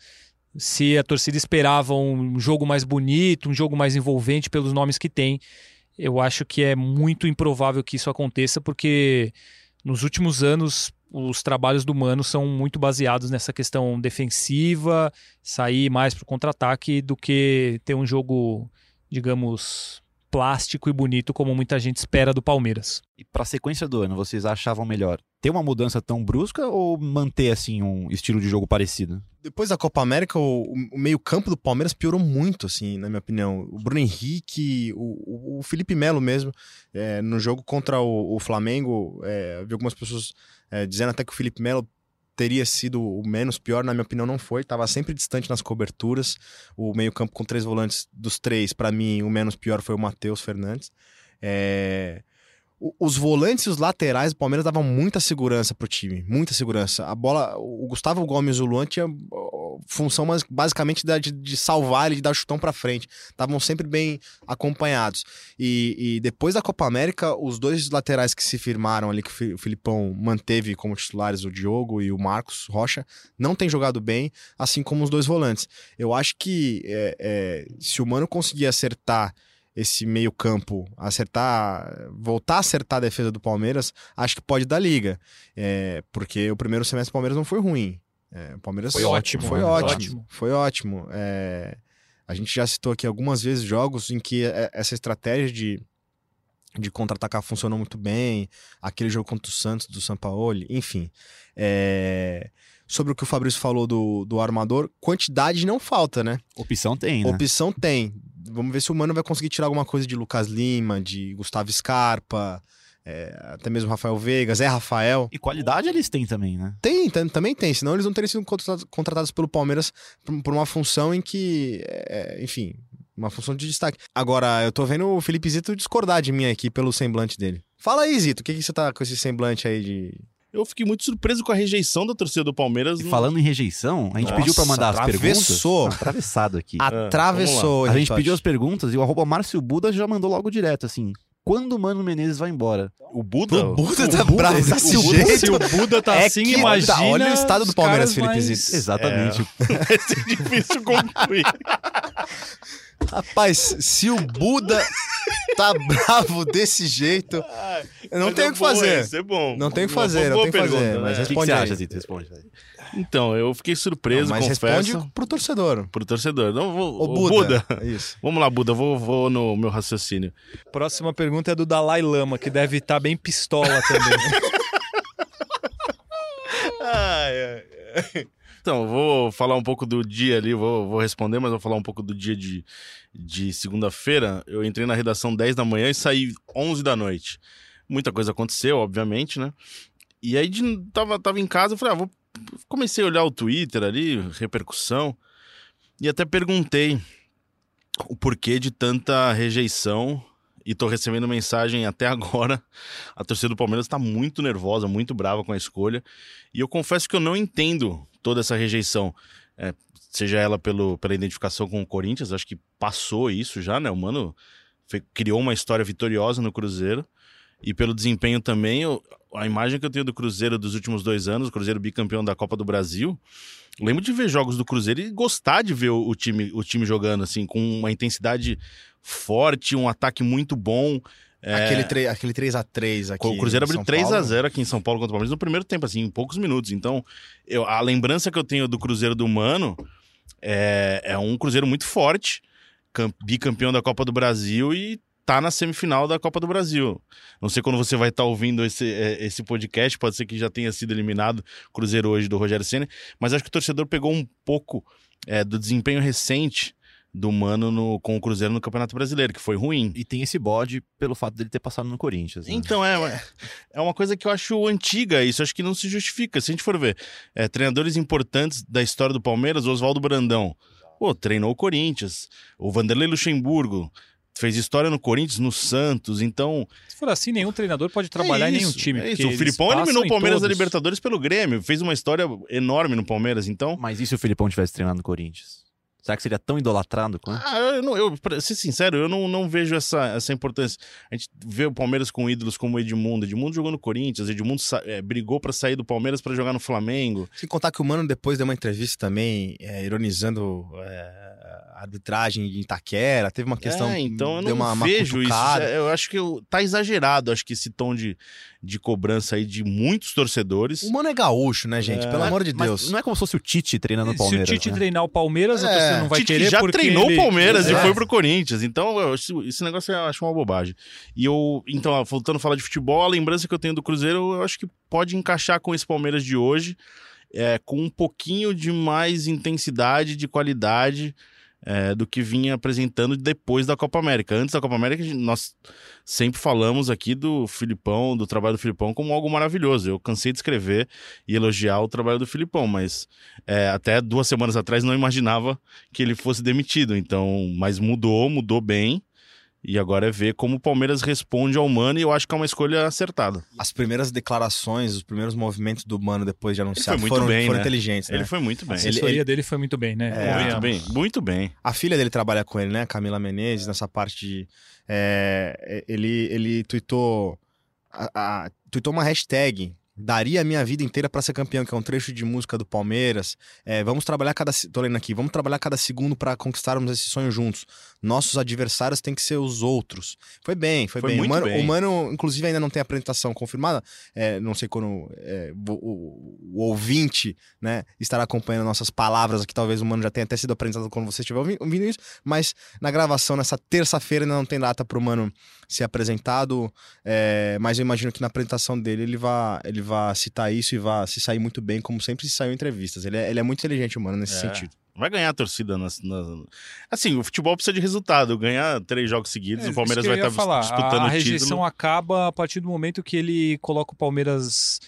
Se a torcida esperava um jogo mais bonito, um jogo mais envolvente pelos nomes que tem, eu acho que é muito improvável que isso aconteça, porque nos últimos anos os trabalhos do Mano são muito baseados nessa questão defensiva, sair mais para o contra-ataque do que ter um jogo digamos, plástico e bonito como muita gente espera do Palmeiras. E para a sequência do ano, vocês achavam melhor ter uma mudança tão brusca ou manter assim um estilo de jogo parecido? Depois da Copa América, o, o meio-campo do Palmeiras piorou muito, assim, na minha opinião. O Bruno Henrique, o, o Felipe Melo mesmo, é, no jogo contra o, o Flamengo, é, vi algumas pessoas é, dizendo até que o Felipe Melo teria sido o menos pior, na minha opinião, não foi. Estava sempre distante nas coberturas. O meio-campo com três volantes dos três, para mim, o menos pior foi o Matheus Fernandes. É os volantes e os laterais do Palmeiras davam muita segurança pro time, muita segurança. A bola, o Gustavo Gomes e o Luan tinha função basicamente de, de salvar ele, de dar chutão para frente. Estavam sempre bem acompanhados. E, e, depois da Copa América, os dois laterais que se firmaram ali, que o Filipão manteve como titulares, o Diogo e o Marcos Rocha, não tem jogado bem, assim como os dois volantes. Eu acho que é, é, se o Mano conseguir acertar esse meio-campo acertar, voltar a acertar a defesa do Palmeiras, acho que pode dar liga. É, porque o primeiro semestre do Palmeiras não foi ruim. É, o Palmeiras foi ótimo. Foi ótimo. ótimo. Foi ótimo. É, a gente já citou aqui algumas vezes jogos em que é, essa estratégia de, de contra-atacar funcionou muito bem. Aquele jogo contra o Santos, do Sampaoli, enfim. É, sobre o que o Fabrício falou do, do armador, quantidade não falta, né? Opção tem, né? Opção tem. Vamos ver se o Mano vai conseguir tirar alguma coisa de Lucas Lima, de Gustavo Scarpa. É, até mesmo Rafael Veiga, Zé Rafael. E qualidade eles têm também, né? Tem, tam- também tem, senão eles não teriam sido contratados, contratados pelo Palmeiras por, por uma função em que, é, enfim, uma função de destaque. Agora, eu tô vendo o Felipe Zito discordar de mim aqui pelo semblante dele. Fala aí, Zito, o que, que você tá com esse semblante aí de. Eu fiquei muito surpreso com a rejeição da torcida do Palmeiras. E no- falando em rejeição, a gente Nossa, pediu pra mandar as atravessou. perguntas. Atravessado aqui. Atravessou. A gente pediu as perguntas e o arroba Márcio Buda já mandou logo direto, assim. Quando o Mano Menezes vai embora? O Buda. O Buda tá bravo esse- desse o Buda- jeito. Se o Buda tá É assim, que- imagina. olha o estado do Palmeiras, Felipe mais- Zito. Exatamente. Vai ser difícil concluir. Rapaz, se o Buda tá bravo desse jeito, eu não tenho é o que fazer. esse, é bom. Não tem o que fazer, não boa tem o que fazer, mas né? O que, que Responde você aí. acha, Zito? Responde. Então, eu fiquei surpreso, mas confesso. responde pro torcedor. Pro torcedor. Não, vou, O Buda. Buda. Isso. Vamos lá, Buda, vou, vou no meu raciocínio. Próxima pergunta é do Dalai Lama, que deve estar bem pistola também. Então, vou falar um pouco do dia ali, vou, vou responder, mas vou falar um pouco do dia de, de segunda-feira. Eu entrei na redação 10 da manhã e saí 11 da noite. Muita coisa aconteceu, obviamente, né? E aí de, tava, tava em casa, eu falei, ah, vou... comecei a olhar o Twitter ali, repercussão, e até perguntei o porquê de tanta rejeição. E tô recebendo mensagem até agora. A torcida do Palmeiras tá muito nervosa, muito brava com a escolha. E eu confesso que eu não entendo toda essa rejeição. É, seja ela pelo, pela identificação com o Corinthians, acho que passou isso já, né? O Mano fe- criou uma história vitoriosa no Cruzeiro. E pelo desempenho também, eu- a imagem que eu tenho do Cruzeiro dos últimos dois anos, Cruzeiro bicampeão da Copa do Brasil, lembro de ver jogos do Cruzeiro e gostar de ver o, o time, o time jogando, assim, com uma intensidade forte, um ataque muito bom. É, Aquele, tre- aquele 3x3 aqui. o Cruzeiro abriu São 3 a Paulo. 0 aqui em São Paulo contra o Palmeiras no primeiro tempo, assim, em poucos minutos. Então, eu, a lembrança que eu tenho do Cruzeiro do Mano é, é um Cruzeiro muito forte, cam- bicampeão da Copa do Brasil e tá na semifinal da Copa do Brasil. Não sei quando você vai estar ouvindo esse, é, esse podcast, pode ser que já tenha sido eliminado Cruzeiro hoje do Rogério Ceni, mas acho que o torcedor pegou um pouco é, do desempenho recente do Mano no- com o Cruzeiro no Campeonato Brasileiro, que foi ruim. E tem esse bode pelo fato dele ter passado no Corinthians. né? Então, é, uma- é uma coisa que eu acho antiga, isso acho que não se justifica. Se a gente for ver, é, treinadores importantes da história do Palmeiras, o Oswaldo Brandão, pô, treinou o Corinthians, o Vanderlei Luxemburgo fez história no Corinthians, no Santos, então... Se for assim, nenhum treinador pode trabalhar é em nenhum isso, time. É isso. O Filipão eliminou o Palmeiras da. Libertadores pelo Grêmio, fez uma história enorme no Palmeiras, então... Mas e se o Filipão tivesse treinado no Corinthians? Será que seria tão idolatrado quanto? Ah, eu, não, eu, pra ser sincero, eu não, não vejo essa, essa importância. A gente vê o Palmeiras com ídolos como o Edmundo. Edmundo jogou no Corinthians, Edmundo é, brigou pra sair do Palmeiras pra jogar no Flamengo. Sem contar que o Mano depois deu uma entrevista também, é, ironizando é, arbitragem de Itaquera. Teve uma questão. É, então eu deu não uma, uma vejo isso. cutucada. É, Eu acho que eu- tá exagerado, acho que esse tom de, de cobrança aí de muitos torcedores. O Mano é gaúcho, né, gente? É. Pelo amor de Mas Deus. não é como se fosse o Tite treinando o Palmeiras. Se o Tite né? treinar o Palmeiras, a É. torcida não vai Tite querer que já porque treinou ele- o Palmeiras e Exato. foi pro Corinthians. Então, eu, esse negócio eu acho uma bobagem. E eu, então, voltando a falar de futebol, a lembrança que eu tenho do Cruzeiro, eu acho que pode encaixar com esse Palmeiras de hoje, é, com um pouquinho de mais intensidade, de qualidade. É, do que vinha apresentando depois da Copa América. Antes da Copa América, nós sempre falamos aqui do Filipão, do trabalho do Filipão, como algo maravilhoso. Eu cansei de escrever e elogiar o trabalho do Filipão, mas é, até duas semanas atrás não imaginava que ele fosse demitido. Então, mas mudou, mudou bem. E agora é ver como o Palmeiras responde ao Mano e eu acho que é uma escolha acertada. As primeiras declarações, os primeiros movimentos do Mano depois de anunciar foi muito foram, bem, foram né? inteligentes. né? Ele foi muito A bem. assessoria dele foi muito bem, né? É, muito bem, muito bem. A filha dele trabalha com ele, né? Camila Menezes, nessa parte de. é, ele, ele tweetou, a, a- tweetou uma hashtag. Daria a minha vida inteira pra ser campeão, que é um trecho de música do Palmeiras. É, vamos trabalhar cada. Tô lendo aqui. Vamos trabalhar cada segundo pra conquistarmos esse sonho juntos. Nossos adversários têm que ser os outros. Foi bem, foi, Foi bem. muito o, Mano, bem. o Mano, inclusive, ainda não tem apresentação confirmada. É, não sei quando é, o, o- o ouvinte né, estará acompanhando nossas palavras aqui. Talvez o Mano já tenha até sido apresentado quando você estiver ouvi- ouvindo isso. Mas na gravação, nessa terça-feira, ainda não tem data pro Mano ser apresentado. é, mas eu imagino que na apresentação dele ele vai, ele vai citar isso e vai se sair muito bem, como sempre se saiu em entrevistas. Ele é, ele é muito inteligente, o Mano, nesse É. Vai ganhar a torcida. Nas, nas- Assim, o futebol precisa de resultado. Ganhar três jogos seguidos, É, o Palmeiras vai estar falar. disputando a, a rejeição título. acaba a partir do momento que ele coloca o Palmeiras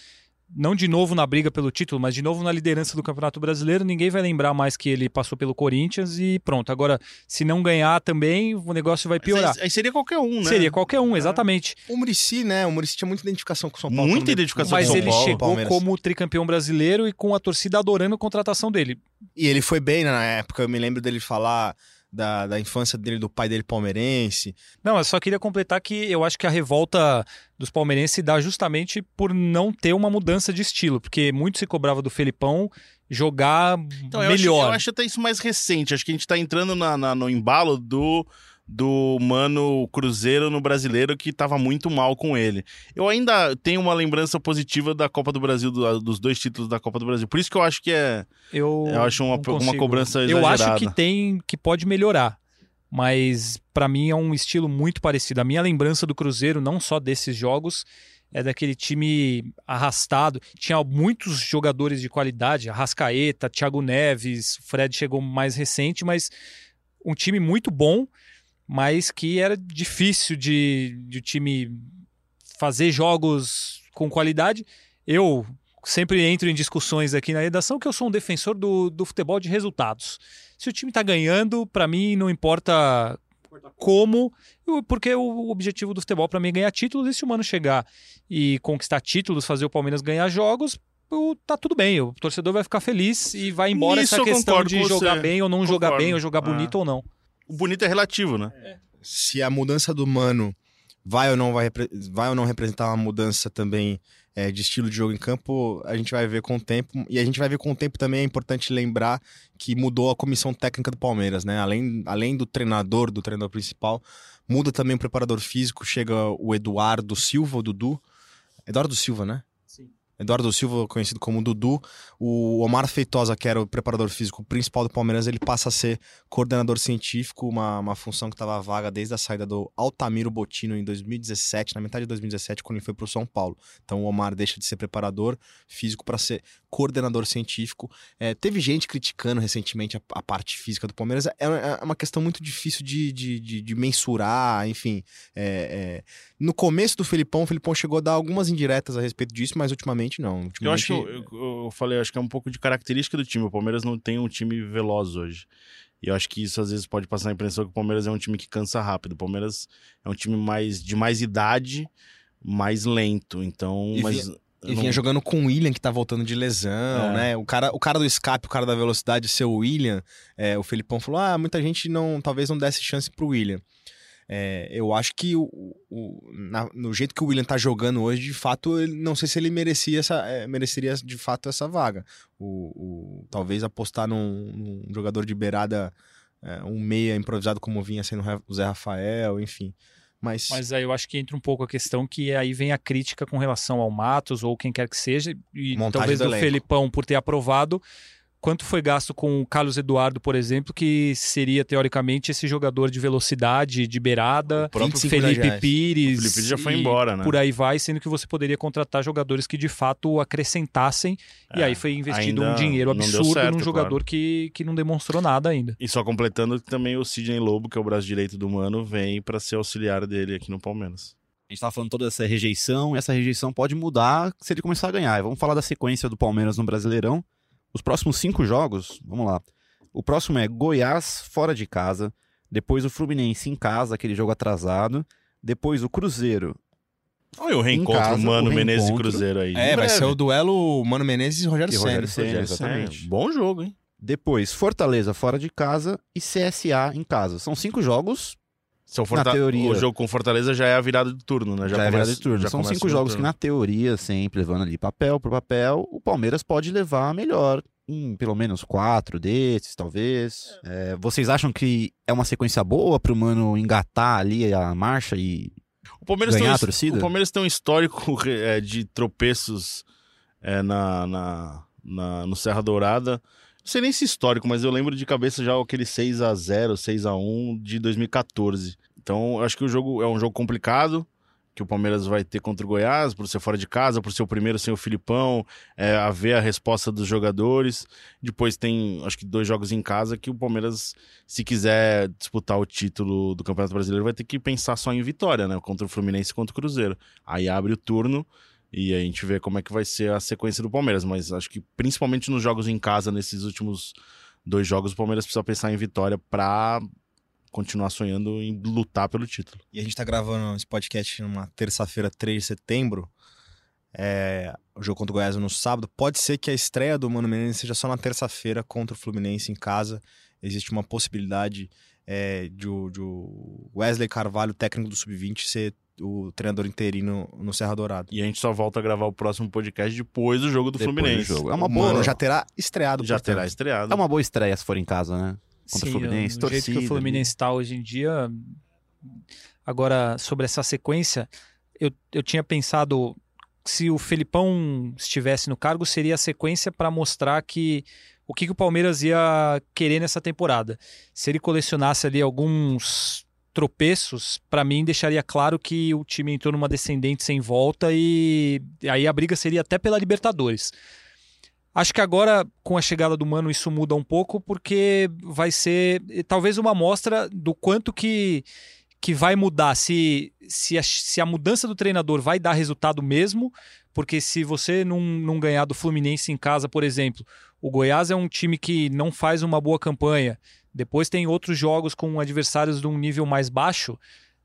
não de novo na briga pelo título, mas de novo na liderança do Campeonato Brasileiro. Ninguém vai lembrar mais que ele passou pelo Corinthians e pronto. Agora, se não ganhar também, o negócio vai piorar. Aí, aí seria qualquer um, né? Seria qualquer um, exatamente. O Murici, né? O Murici tinha muita identificação com o São Paulo. Muita identificação Mas São ele Paulo, chegou Palmeiras. como tricampeão brasileiro e com a torcida adorando a contratação dele. E ele foi bem né, na época. Eu me lembro dele falar da, da infância dele, do pai dele palmeirense. Não, eu só queria completar que eu acho que a revolta dos palmeirenses se dá justamente por não ter uma mudança de estilo, porque muito se cobrava do Felipão jogar Então, eu acho, melhor. eu acho até isso mais recente. Acho que a gente tá entrando na- na- no embalo do, do Mano Cruzeiro no brasileiro que tava muito mal com ele. Eu ainda tenho uma lembrança positiva da Copa do Brasil, do- dos dois títulos da Copa do Brasil. Por isso que eu acho que é. Eu, Eu acho uma- uma cobrança Eu acho exagerada. que tem, que pode melhorar. Mas pra mim é um estilo muito parecido. A minha lembrança do Cruzeiro, não só desses jogos, é daquele time arrastado. Tinha muitos jogadores de qualidade, Arrascaeta, Thiago Neves, o Fred chegou mais recente, mas um time muito bom, mas que era difícil de, de o time fazer jogos com qualidade. Eu sempre entro em discussões aqui na redação que eu sou um defensor do, do futebol de resultados. Se o time tá ganhando, pra mim não importa como, porque o objetivo do futebol pra mim é ganhar títulos e se o Mano chegar e conquistar títulos, fazer o Palmeiras ganhar jogos, tá tudo bem, o torcedor vai ficar feliz e vai embora Nisso essa questão de jogar bem ou não jogar Concordo. bem, ou jogar Ah. bonito ou não. O bonito é relativo, né? Se a mudança do Mano vai ou não, vai, vai ou não representar uma mudança também é, de estilo de jogo em campo, a gente vai ver com o tempo. E a gente vai ver com o tempo também, é importante lembrar que mudou a comissão técnica do Palmeiras, né? Além, além do treinador, do treinador principal, muda também o preparador físico, chega o Eduardo Silva, o Dudu. Eduardo Silva, né? Eduardo Silva, conhecido como Dudu, o Omar Feitosa, que era o preparador físico principal do Palmeiras, ele passa a ser coordenador científico, uma, uma função que estava vaga desde a saída do Altamiro Botino em 2017, na metade de 2017, quando ele foi para o São Paulo. Então o Omar deixa de ser preparador físico para ser coordenador científico. É, teve gente criticando recentemente a, a parte física do Palmeiras. É, é uma questão muito difícil de, de, de- de mensurar, enfim. É, é, no começo do Felipão, o Felipão chegou a dar algumas indiretas a respeito disso, mas ultimamente não. Ultimamente, Eu acho que eu, eu- eu falei, acho que é um pouco de característica do time. O Palmeiras não tem um time veloz hoje. E eu acho que isso às vezes pode passar a impressão que o Palmeiras é um time que cansa rápido. O Palmeiras é um time mais de mais idade, mais lento. Então, E mas E eu vinha não- jogando com o William, que tá voltando de lesão, É. né? O cara, o cara do escape, o cara da velocidade ser o William, é, o Felipão falou: ah, muita gente não, talvez não desse chance pro William. É, eu acho que o, o- na- no jeito que o William tá jogando hoje, de fato, ele, não sei se ele merecia essa, é, mereceria de fato essa vaga. O, o- talvez apostar num, num jogador de beirada, é, um meia improvisado como vinha sendo o Zé Rafael, enfim. Mas, Mas aí eu acho que entra um pouco a questão que aí vem a crítica com relação ao Matos ou quem quer que seja, e Montagem talvez do do. Felipão por ter aprovado. Quanto foi gasto com o Carlos Eduardo, por exemplo, que seria teoricamente esse jogador de velocidade, de beirada, O próprio 25 Felipe reais. Pires. O Felipe Pires já foi e embora, né? Por aí vai, sendo que você poderia contratar jogadores que de fato acrescentassem. e É, aí foi investido um dinheiro absurdo certo, num jogador claro. que, que não demonstrou nada ainda. E só completando que também o Sidney Lobo, que é o braço direito do Mano, vem pra ser auxiliar dele aqui no Palmeiras. A gente tava falando toda essa rejeição, e essa rejeição pode mudar se ele começar a ganhar. E vamos falar da sequência do Palmeiras no Brasileirão. Os próximos cinco jogos, vamos lá. O próximo é Goiás fora de casa, depois o Fluminense em casa, aquele jogo atrasado, depois o Cruzeiro. Olha o reencontro casa, Mano o Menezes e. Cruzeiro aí. É, vai ser o duelo Mano Menezes e Rogério Rogério. Rogério exatamente. Ceni. Bom jogo, hein? Depois Fortaleza fora de casa e CSA em casa. São cinco jogos, Se o, Forta- teoria- o jogo com Fortaleza já é a virada de turno, né? já, é começa- virada de turno. já São cinco jogos que na teoria, sempre levando ali papel por papel, o Palmeiras pode levar melhor em pelo menos quatro desses, talvez. É, vocês acham que é uma sequência boa pro Mano engatar ali a marcha e O Palmeiras, tem ganhar um, a torcida? o Palmeiras tem um histórico é, de tropeços é, na, na, na- no Serra Dourada. Não sei nem se histórico, mas eu lembro de cabeça já aquele 6 a 0 6 a 1 de 2014. Então, acho que o jogo é um jogo complicado. que o Palmeiras vai ter contra o Goiás, por ser fora de casa, por ser o primeiro sem o Filipão, é, a ver a resposta dos jogadores. Depois tem, acho que, dois jogos em casa que o Palmeiras, se quiser disputar o título do Campeonato Brasileiro, vai ter que pensar só em vitória, né? Contra o Fluminense e contra o Cruzeiro. Aí abre o turno e a gente vê como é que vai ser a sequência do Palmeiras. Mas acho que, principalmente nos jogos em casa, nesses últimos dois jogos, o Palmeiras precisa pensar em vitória para continuar sonhando em lutar pelo título. E a gente tá gravando esse podcast numa terça-feira, 3 de setembro. É, o jogo contra o Goiás no sábado. Pode ser que a estreia do Mano Menezes seja só na terça-feira contra o Fluminense em casa. Existe uma possibilidade é, de o Wesley Carvalho, técnico do Sub-20, ser o treinador interino no Serra Dourado. E a gente só volta a gravar o próximo podcast depois do jogo do Depois Fluminense. do jogo. É uma o boa. Mano já terá estreado. Já portanto. terá estreado. É uma boa estreia se for em casa, né? Contra o Sim, Fluminense, do jeito que torcida, o Fluminense está hoje em dia. Agora, sobre essa sequência, eu, eu tinha pensado se o Felipão estivesse no cargo, seria a sequência para mostrar que o que, que o Palmeiras ia querer nessa temporada. Se ele colecionasse ali alguns tropeços, para mim deixaria claro que o time entrou numa descendente sem volta e aí a briga seria até pela Libertadores. Acho que agora, com a chegada do Mano, isso muda um pouco, porque vai ser talvez uma amostra do quanto que, que vai mudar, se, se, a, se a mudança do treinador vai dar resultado mesmo, porque se você não, não ganhar do Fluminense em casa, por exemplo, o Goiás é um time que não faz uma boa campanha, depois tem outros jogos com adversários de um nível mais baixo,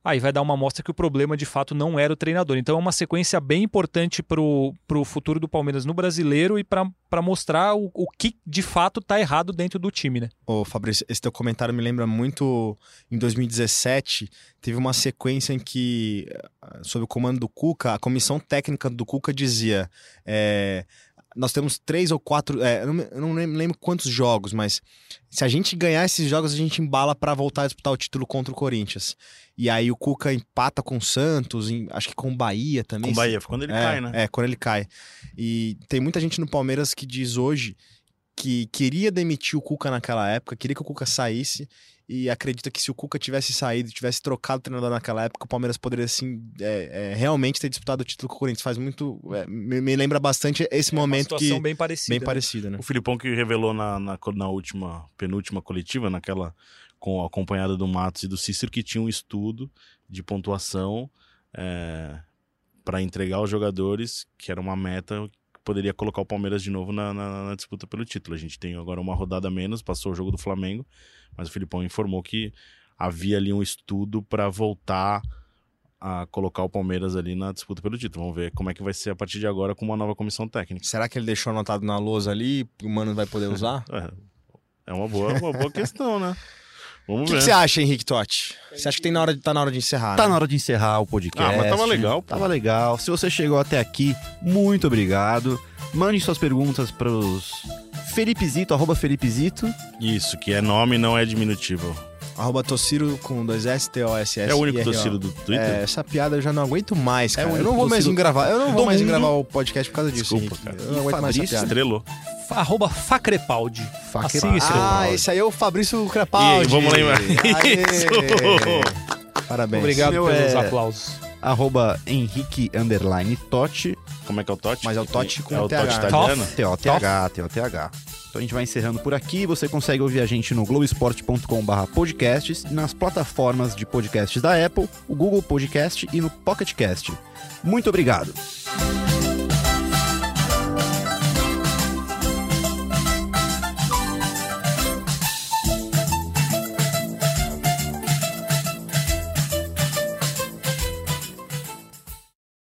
aí vai dar uma amostra que o problema de fato não era o treinador. Então é uma sequência bem importante para o futuro do Palmeiras no brasileiro e para mostrar o, o que de fato está errado dentro do time, né? Ô, Fabrício, esse teu comentário me lembra muito em 2017, teve uma sequência em que, eh, sob o comando do Cuca, a comissão técnica do Cuca dizia: é, nós temos três ou quatro, é, eu não, eu lembro quantos jogos, mas se a gente ganhar esses jogos, a gente embala para voltar a disputar o título contra o Corinthians. E aí o Cuca empata com o Santos, em- acho que com o Bahia também. Com o Bahia, foi quando ele é, cai, né? É, quando ele cai. E tem muita gente no Palmeiras que diz hoje que queria demitir o Cuca naquela época, queria que o Cuca saísse e acredita que se o Cuca tivesse saído, tivesse trocado o treinador naquela época, o Palmeiras poderia assim é, é, realmente ter disputado o título com o Corinthians. Faz muito, é, me, me lembra bastante esse É uma momento que situação bem parecida. bem né? parecido, né? O Filipão que revelou na, na, na última, penúltima coletiva, naquela com acompanhada do Matos e do Cícero, que tinha um estudo de pontuação para entregar aos jogadores, que era uma meta que poderia colocar o Palmeiras de novo na, na- na disputa pelo título. A gente tem agora uma rodada menos, passou o jogo do Flamengo, mas o Filipão informou que havia ali um estudo para voltar a colocar o Palmeiras ali na disputa pelo título. Vamos ver como é que vai ser a partir de agora com uma nova comissão técnica. Será que ele deixou anotado na lousa ali e o Mano vai poder usar? É, é uma boa, uma boa questão, né? O Vamos que, ver. que você acha, Henrique Totti? Você acha que tem na hora de, tá na hora de encerrar? Tá né? na hora de encerrar o podcast. Ah, mas tava legal, pô. Tava legal. Se você chegou até aqui, muito obrigado. Mande suas perguntas pros Felipezito, arroba Felipezito. Isso, que é nome, não é diminutivo. Arroba Tociro com dois S, T-O-S-S. É o único I R O. Tociro do Twitter? É, essa piada eu já não aguento mais, cara. o eu não vou mais gravar. Eu não vou mais gravar o podcast por causa disso. Desculpa, cara. Eu não aguento mais essa Fabrício piada. Estrelou. Arroba Facrepaldi. Facrepaldi. Assim. Ah, esse aí é o Fabrício Crepaldi. E vamos lembrar. Isso. Parabéns. Obrigado Meu pelos é- aplausos. Arroba Henrique Underline Totti. Como é que é o Totti? Mas é o Totti com é o TH. Totti italiano? T-O-T-H, T-O-T-H. Então a gente vai encerrando por aqui. Você consegue ouvir a gente no globesport.com.br podcasts, nas plataformas de podcasts da Apple, o Google Podcast e no Pocket Cast. Muito obrigado.